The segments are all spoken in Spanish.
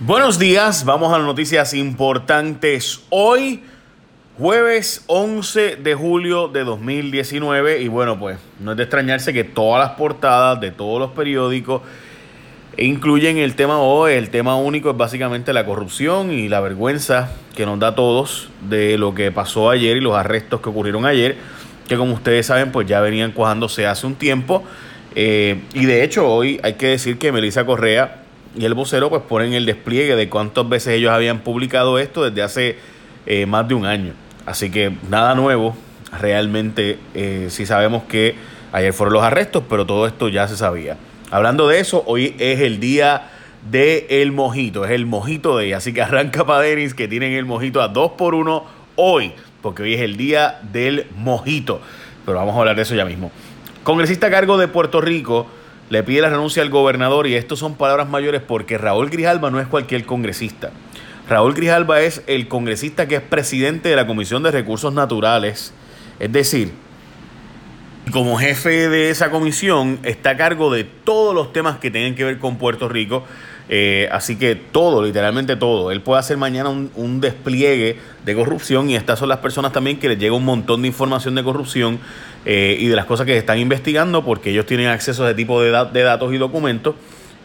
Buenos días, vamos a las noticias importantes. Hoy, jueves 11 de julio de 2019, y bueno, pues no es de extrañarse que todas las portadas de todos los periódicos incluyen el tema hoy. El tema único es básicamente la corrupción y la vergüenza que nos da a todos de lo que pasó ayer y los arrestos que ocurrieron ayer, que como ustedes saben, pues ya venían cuajándose hace un tiempo. Eh, y de hecho, hoy hay que decir que Melissa Correa y el vocero pues ponen el despliegue de cuántas veces ellos habían publicado esto desde hace eh, más de un año. Así que nada nuevo, realmente eh, sí sabemos que ayer fueron los arrestos, pero todo esto ya se sabía. Hablando de eso, hoy es el día del el mojito, es el mojito de Así que arranca para Denis que tienen el mojito a 2 por 1 hoy, porque hoy es el día del mojito. Pero vamos a hablar de eso ya mismo. Congresista a cargo de Puerto Rico le pide la renuncia al gobernador y esto son palabras mayores porque Raúl Grijalba no es cualquier congresista. Raúl Grijalba es el congresista que es presidente de la Comisión de Recursos Naturales. Es decir, como jefe de esa comisión está a cargo de todos los temas que tengan que ver con Puerto Rico eh, así que todo, literalmente todo. Él puede hacer mañana un, despliegue de corrupción y estas son las personas también que les llega un montón de información de corrupción eh, y de las cosas que están investigando porque ellos tienen acceso a ese tipo de, datos y documentos.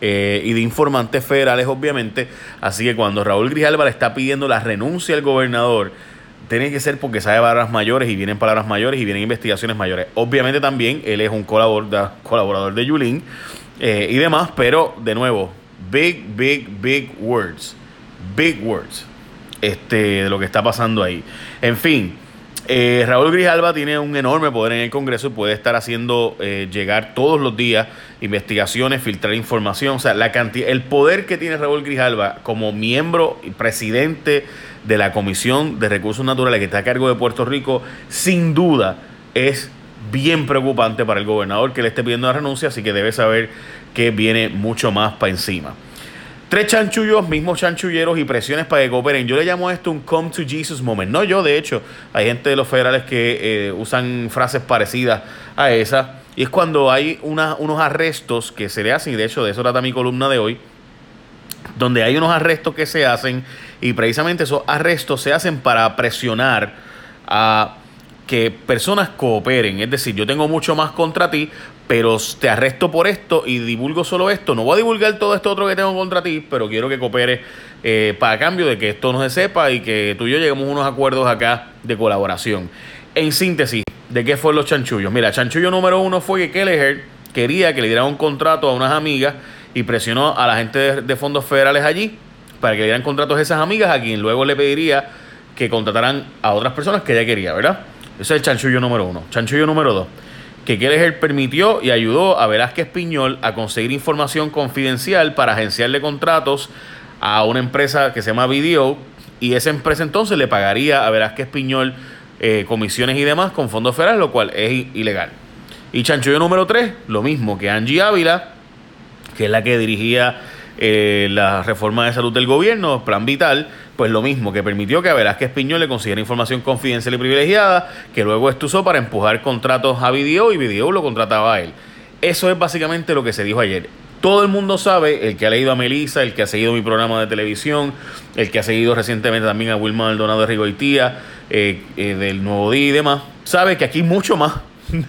Eh, y de informantes federales, obviamente. Así que cuando Raúl Grijalva le está pidiendo la renuncia al gobernador, tiene que ser porque sabe palabras mayores y vienen palabras mayores y vienen investigaciones mayores. Obviamente también él es un colaborador, colaborador de Yulín y demás, pero de nuevo, big, big, big words. Big words. Este, de lo que está pasando ahí. En fin, eh, Raúl Grijalba tiene un enorme poder en el Congreso y puede estar haciendo eh, llegar todos los días investigaciones, filtrar información. O sea, la cantidad, el poder que tiene Raúl Grijalba como miembro y presidente de la Comisión de Recursos Naturales que está a cargo de Puerto Rico, sin duda es bien preocupante para el gobernador que le esté pidiendo la renuncia, así que debe saber que viene mucho más para encima. Tres chanchullos, mismos chanchulleros y presiones para que cooperen. Yo le llamo esto un come to Jesus moment. No yo, de hecho, hay gente de los federales que eh, usan frases parecidas a esa. Y es cuando hay unos arrestos que se le hacen, y de hecho de eso trata mi columna de hoy, donde hay unos arrestos que se hacen y precisamente esos arrestos se hacen para presionar a que personas cooperen. Es decir, yo tengo mucho más contra ti, pero te arresto por esto y divulgo solo esto. No voy a divulgar todo esto otro que tengo contra ti, pero quiero que coopere eh, para cambio de que esto no se sepa y que tú y yo lleguemos a unos acuerdos acá de colaboración. En síntesis, ¿de qué fueron los chanchullos? Mira, chanchullo número uno fue que Kelleher quería que le dieran un contrato a unas amigas y presionó a la gente de, fondos federales allí para que le dieran contratos a esas amigas a quien luego le pediría que contrataran a otras personas que ella quería, ¿verdad? Ese es el chanchullo número uno. Chanchullo número dos que Kelleher permitió y ayudó a Velázquez Piñol a conseguir información confidencial para agenciarle contratos a una empresa que se llama Video y esa empresa entonces le pagaría a Velázquez Piñol eh, comisiones y demás con fondos federales, lo cual es ilegal. Y chanchullo número 3, lo mismo que Angie Ávila, que es la que dirigía eh, la reforma de salud del gobierno, Plan Vital, pues lo mismo, que permitió que a Velázquez Piñol le consiguiera información confidencial y privilegiada, que luego esto usó para empujar contratos a Video y Video lo contrataba a él. Eso es básicamente lo que se dijo ayer. Todo el mundo sabe, el que ha leído a Melissa, el que ha seguido mi programa de televisión, el que ha seguido recientemente también a Wilma Maldonado de Rigoitía, eh, eh, del Nuevo Día y demás, sabe que aquí mucho más.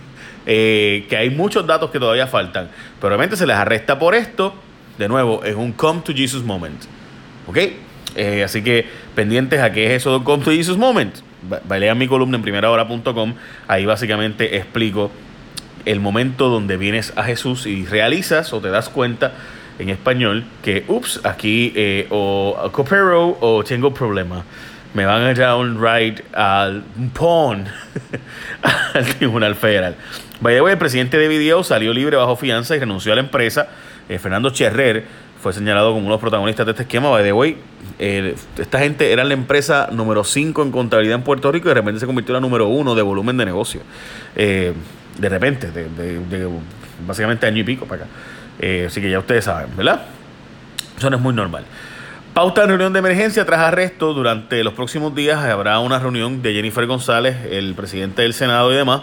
Eh, que hay muchos datos que todavía faltan. Pero obviamente se les arresta por esto. De nuevo, es un come to Jesus moment. ¿Ok? Eh, así que pendientes a qué es eso de Come to Jesus Moment. Lean mi columna en primerahora.com. Ahí básicamente explico el momento donde vienes a Jesús y realizas o te das cuenta en español que, ups, aquí eh, o coopero o tengo problema. Me van a dar un ride al PON, al Tribunal Federal. By the el presidente de Video salió libre bajo fianza y renunció a la empresa. Eh, Fernando Cherrer fue señalado como uno de los protagonistas de este esquema. By the way, eh, esta gente era la empresa número 5 en contabilidad en Puerto Rico y de repente se convirtió en la número 1 de volumen de negocio. Eh, de repente, de, básicamente año y pico para acá. Así que ya ustedes saben, ¿verdad? Eso no es muy normal. Pauta en reunión de emergencia tras arresto. Durante los próximos días habrá una reunión de Jennifer González, el presidente del Senado y demás,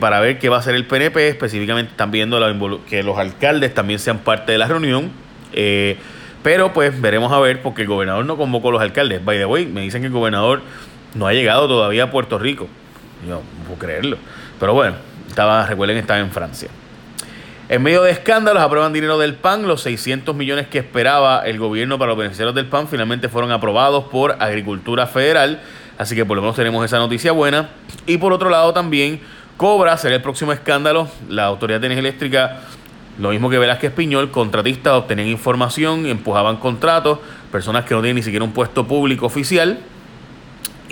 para ver qué va a hacer el PNP. Específicamente están viendo que los alcaldes también sean parte de la reunión. Eh, Pero pues veremos a ver, porque el gobernador no convocó a los alcaldes. By the way, me dicen que el gobernador no ha llegado todavía a Puerto Rico. Yo no puedo creerlo. Pero bueno, estaba, recuerden, estaba en Francia. En medio de escándalos, aprueban dinero del PAN. Los 600 millones que esperaba el gobierno para los beneficiarios del PAN finalmente fueron aprobados por Agricultura Federal. Así que por lo menos tenemos esa noticia buena. Y por otro lado también, Cobra será el próximo escándalo. La Autoridad de Energía Eléctrica, lo mismo que Velázquez Piñol, contratistas obtenían información, empujaban contratos, personas que no tienen ni siquiera un puesto público oficial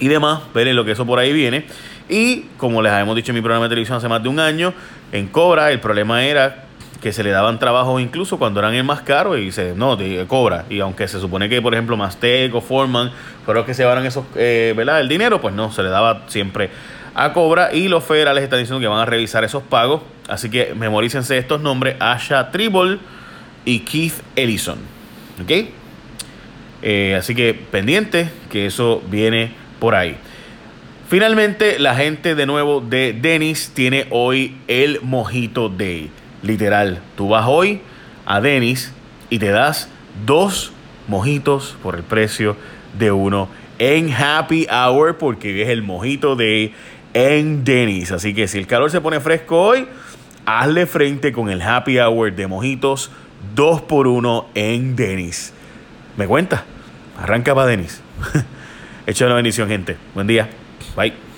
y demás. Veré lo que eso por ahí viene. Y como les habíamos dicho en mi programa de televisión hace más de un año, en Cobra el problema era que se le daban trabajos incluso cuando eran el más caro y se no te cobra y aunque se supone que por ejemplo Mastec o Foreman fueron los que se llevaron esos eh, el dinero pues no se le daba siempre a Cobra y los federales están diciendo que van a revisar esos pagos así que memorícense estos nombres Asha Tribble y Keith Ellison ¿ok? Eh, así que pendiente que eso viene por ahí Finalmente, la gente de nuevo de Dennis tiene hoy el Mojito Day. Literal, tú vas hoy a Dennis y te das dos mojitos por el precio de uno en Happy Hour porque es el Mojito Day en Dennis. Así que si el calor se pone fresco hoy, hazle frente con el Happy Hour de mojitos dos por uno en Dennis. ¿Me cuenta? Arranca para Dennis. Echa una bendición, gente. Buen día. Bye.